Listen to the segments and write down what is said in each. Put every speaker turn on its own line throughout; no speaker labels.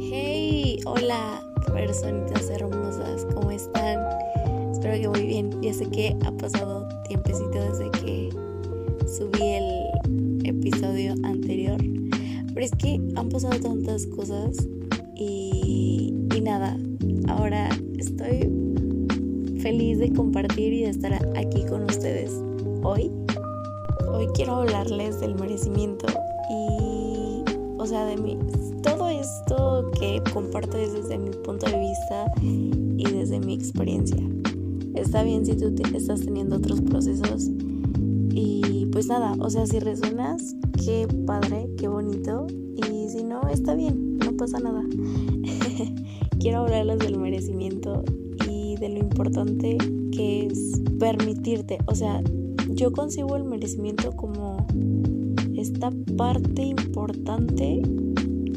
Hey, hola, personitas hermosas, ¿cómo están? Espero que muy bien. Ya sé que ha pasado tiempecito desde que subí el episodio anterior, pero es que han pasado tantas cosas y, y nada, ahora estoy feliz de compartir y de estar aquí con ustedes hoy. Hoy quiero hablarles del merecimiento y, o sea, de mi, todo esto que comparto es desde mi punto de vista y desde mi experiencia. Está bien si tú te- estás teniendo otros procesos y pues nada, o sea, si resuenas, qué padre, qué bonito y si no, está bien, no pasa nada. quiero hablarles del merecimiento y de lo importante que es permitirte, o sea, yo concibo el merecimiento como esta parte importante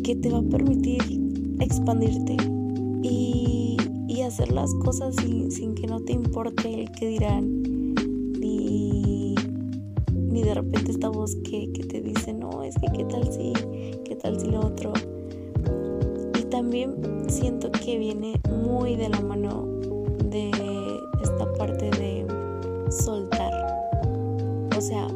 que te va a permitir expandirte y, y hacer las cosas sin, sin que no te importe el que dirán, ni, ni de repente esta voz que, que te dice, no, es que qué tal si, qué tal si lo otro. Y también siento que viene muy de la mano de esta parte de soltar. O sea,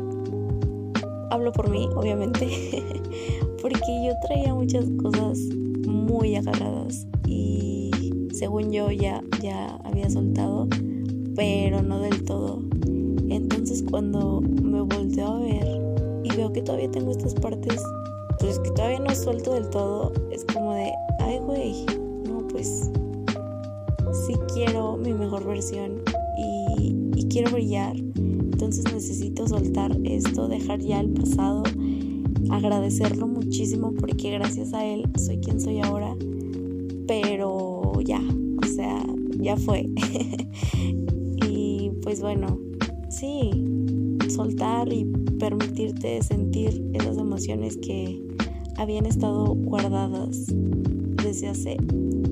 hablo por mí, obviamente, porque yo traía muchas cosas muy agarradas y según yo ya, ya había soltado, pero no del todo. Entonces cuando me volteo a ver y veo que todavía tengo estas partes, pues que todavía no suelto del todo, es como de, ay güey, no, pues sí quiero mi mejor versión y, y quiero brillar. Entonces necesito soltar esto, dejar ya el pasado, agradecerlo muchísimo porque gracias a él soy quien soy ahora. Pero ya, o sea, ya fue. y pues bueno, sí, soltar y permitirte sentir esas emociones que habían estado guardadas desde hace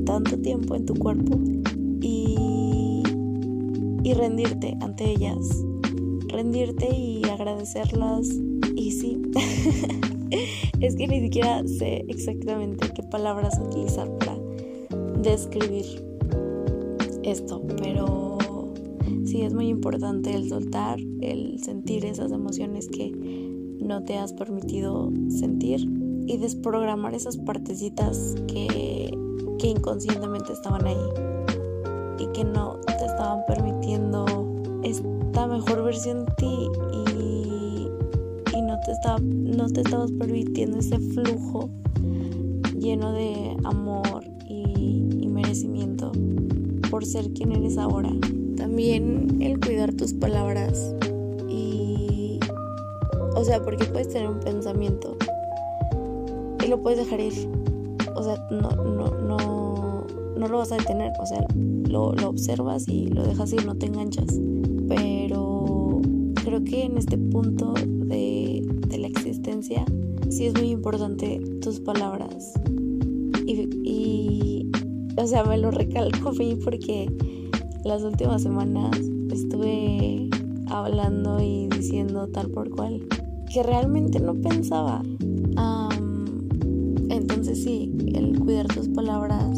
tanto tiempo en tu cuerpo y, y rendirte ante ellas rendirte y agradecerlas. Y sí, es que ni siquiera sé exactamente qué palabras utilizar para describir esto, pero sí es muy importante el soltar, el sentir esas emociones que no te has permitido sentir y desprogramar esas partecitas que, que inconscientemente estaban ahí y que no te estaban permitiendo esta mejor versión de ti y, no, te estaba, no te estabas permitiendo ese flujo lleno de amor y, y merecimiento por ser quien eres ahora. También el cuidar tus palabras y, o sea, porque puedes tener un pensamiento y lo puedes dejar ir. O sea, no, no, no, no lo vas a detener. O sea, lo, lo observas y lo dejas ir, no te enganchas. Pero creo que en este punto de, la existencia sí es muy importante tus palabras. Y, o sea, me lo recalco a mí porque las últimas semanas estuve hablando y diciendo tal por cual que realmente no pensaba. Entonces sí, el cuidar tus palabras,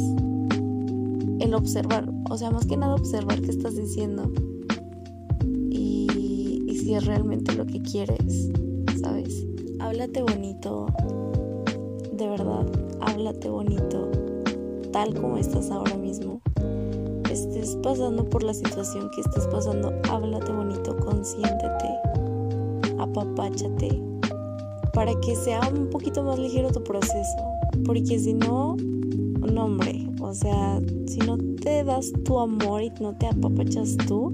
el observar, o sea, más que nada observar qué estás diciendo si es realmente lo que quieres, ¿sabes? Háblate bonito, de verdad, háblate bonito, tal como estás ahora mismo. Estés pasando por la situación que estés pasando, háblate bonito, consiéntete, apapáchate, para que sea un poquito más ligero tu proceso. Porque si no, no hombre, o sea, si no te das tu amor y no te apapachas tú,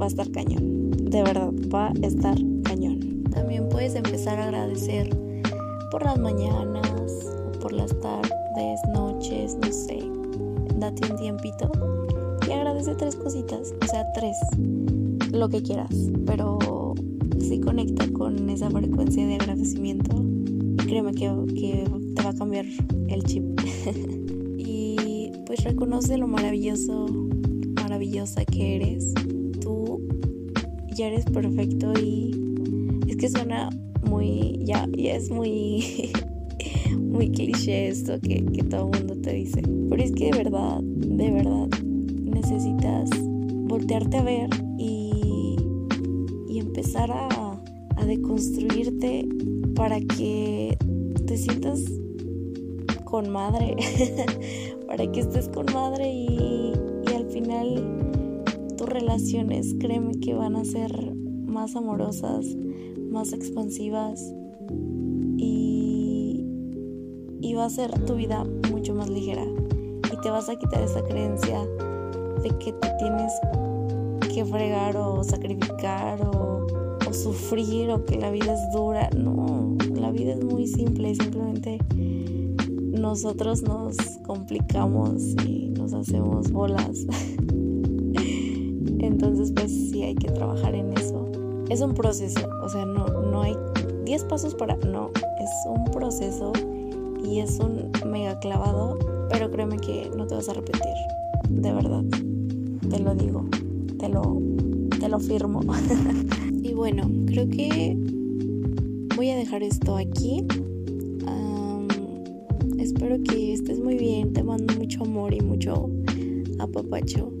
va a estar cañón. De verdad, va a estar cañón. También puedes empezar a agradecer por las mañanas por las tardes, noches, no sé. Date un tiempito y agradece tres cositas, o sea, tres, lo que quieras, pero sí conecta con esa frecuencia de agradecimiento y créeme que, que te va a cambiar el chip. y pues reconoce lo maravilloso, maravillosa que eres. Ya eres perfecto y es que suena muy, ya, ya es muy, muy cliché esto que, que todo el mundo te dice. Pero es que de verdad, de verdad, necesitas voltearte a ver y, y empezar a, a deconstruirte para que te sientas con madre, para que estés con madre y, y al final relaciones, créeme que van a ser más amorosas, más expansivas y, y va a ser tu vida mucho más ligera y te vas a quitar esa creencia de que te tienes que fregar o sacrificar o sufrir o que la vida es dura. No, la vida es muy simple, simplemente nosotros nos complicamos y nos hacemos bolas. Entonces, pues sí hay que trabajar en eso. Es un proceso, o sea, no, no hay 10 pasos para... No, es un proceso y es un mega clavado, pero créeme que no te vas a arrepentir, de verdad. Te lo digo, te lo, te lo firmo. y bueno, creo que voy a dejar esto aquí. espero que estés muy bien. Te mando mucho amor y mucho apapacho.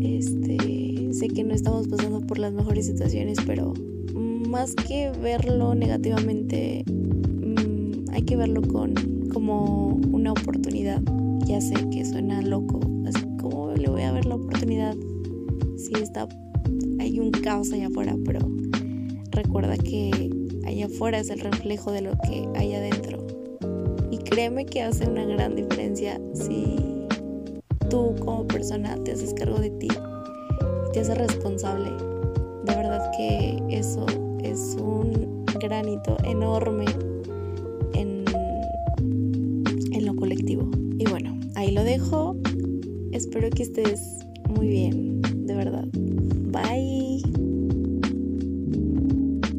Este, sé que no estamos pasando por las mejores situaciones, pero más que verlo negativamente, mmm, hay que verlo con como una oportunidad. Ya sé que suena loco, así como le voy a ver la oportunidad si está hay un caos allá afuera, pero recuerda que allá afuera es el reflejo de lo que hay adentro. Y créeme que hace una gran diferencia si tú como persona te haces cargo de ti te haces responsable. De verdad que eso es un granito enorme en, en lo colectivo. Y bueno, ahí lo dejo. Espero que estés muy bien, de verdad. Bye.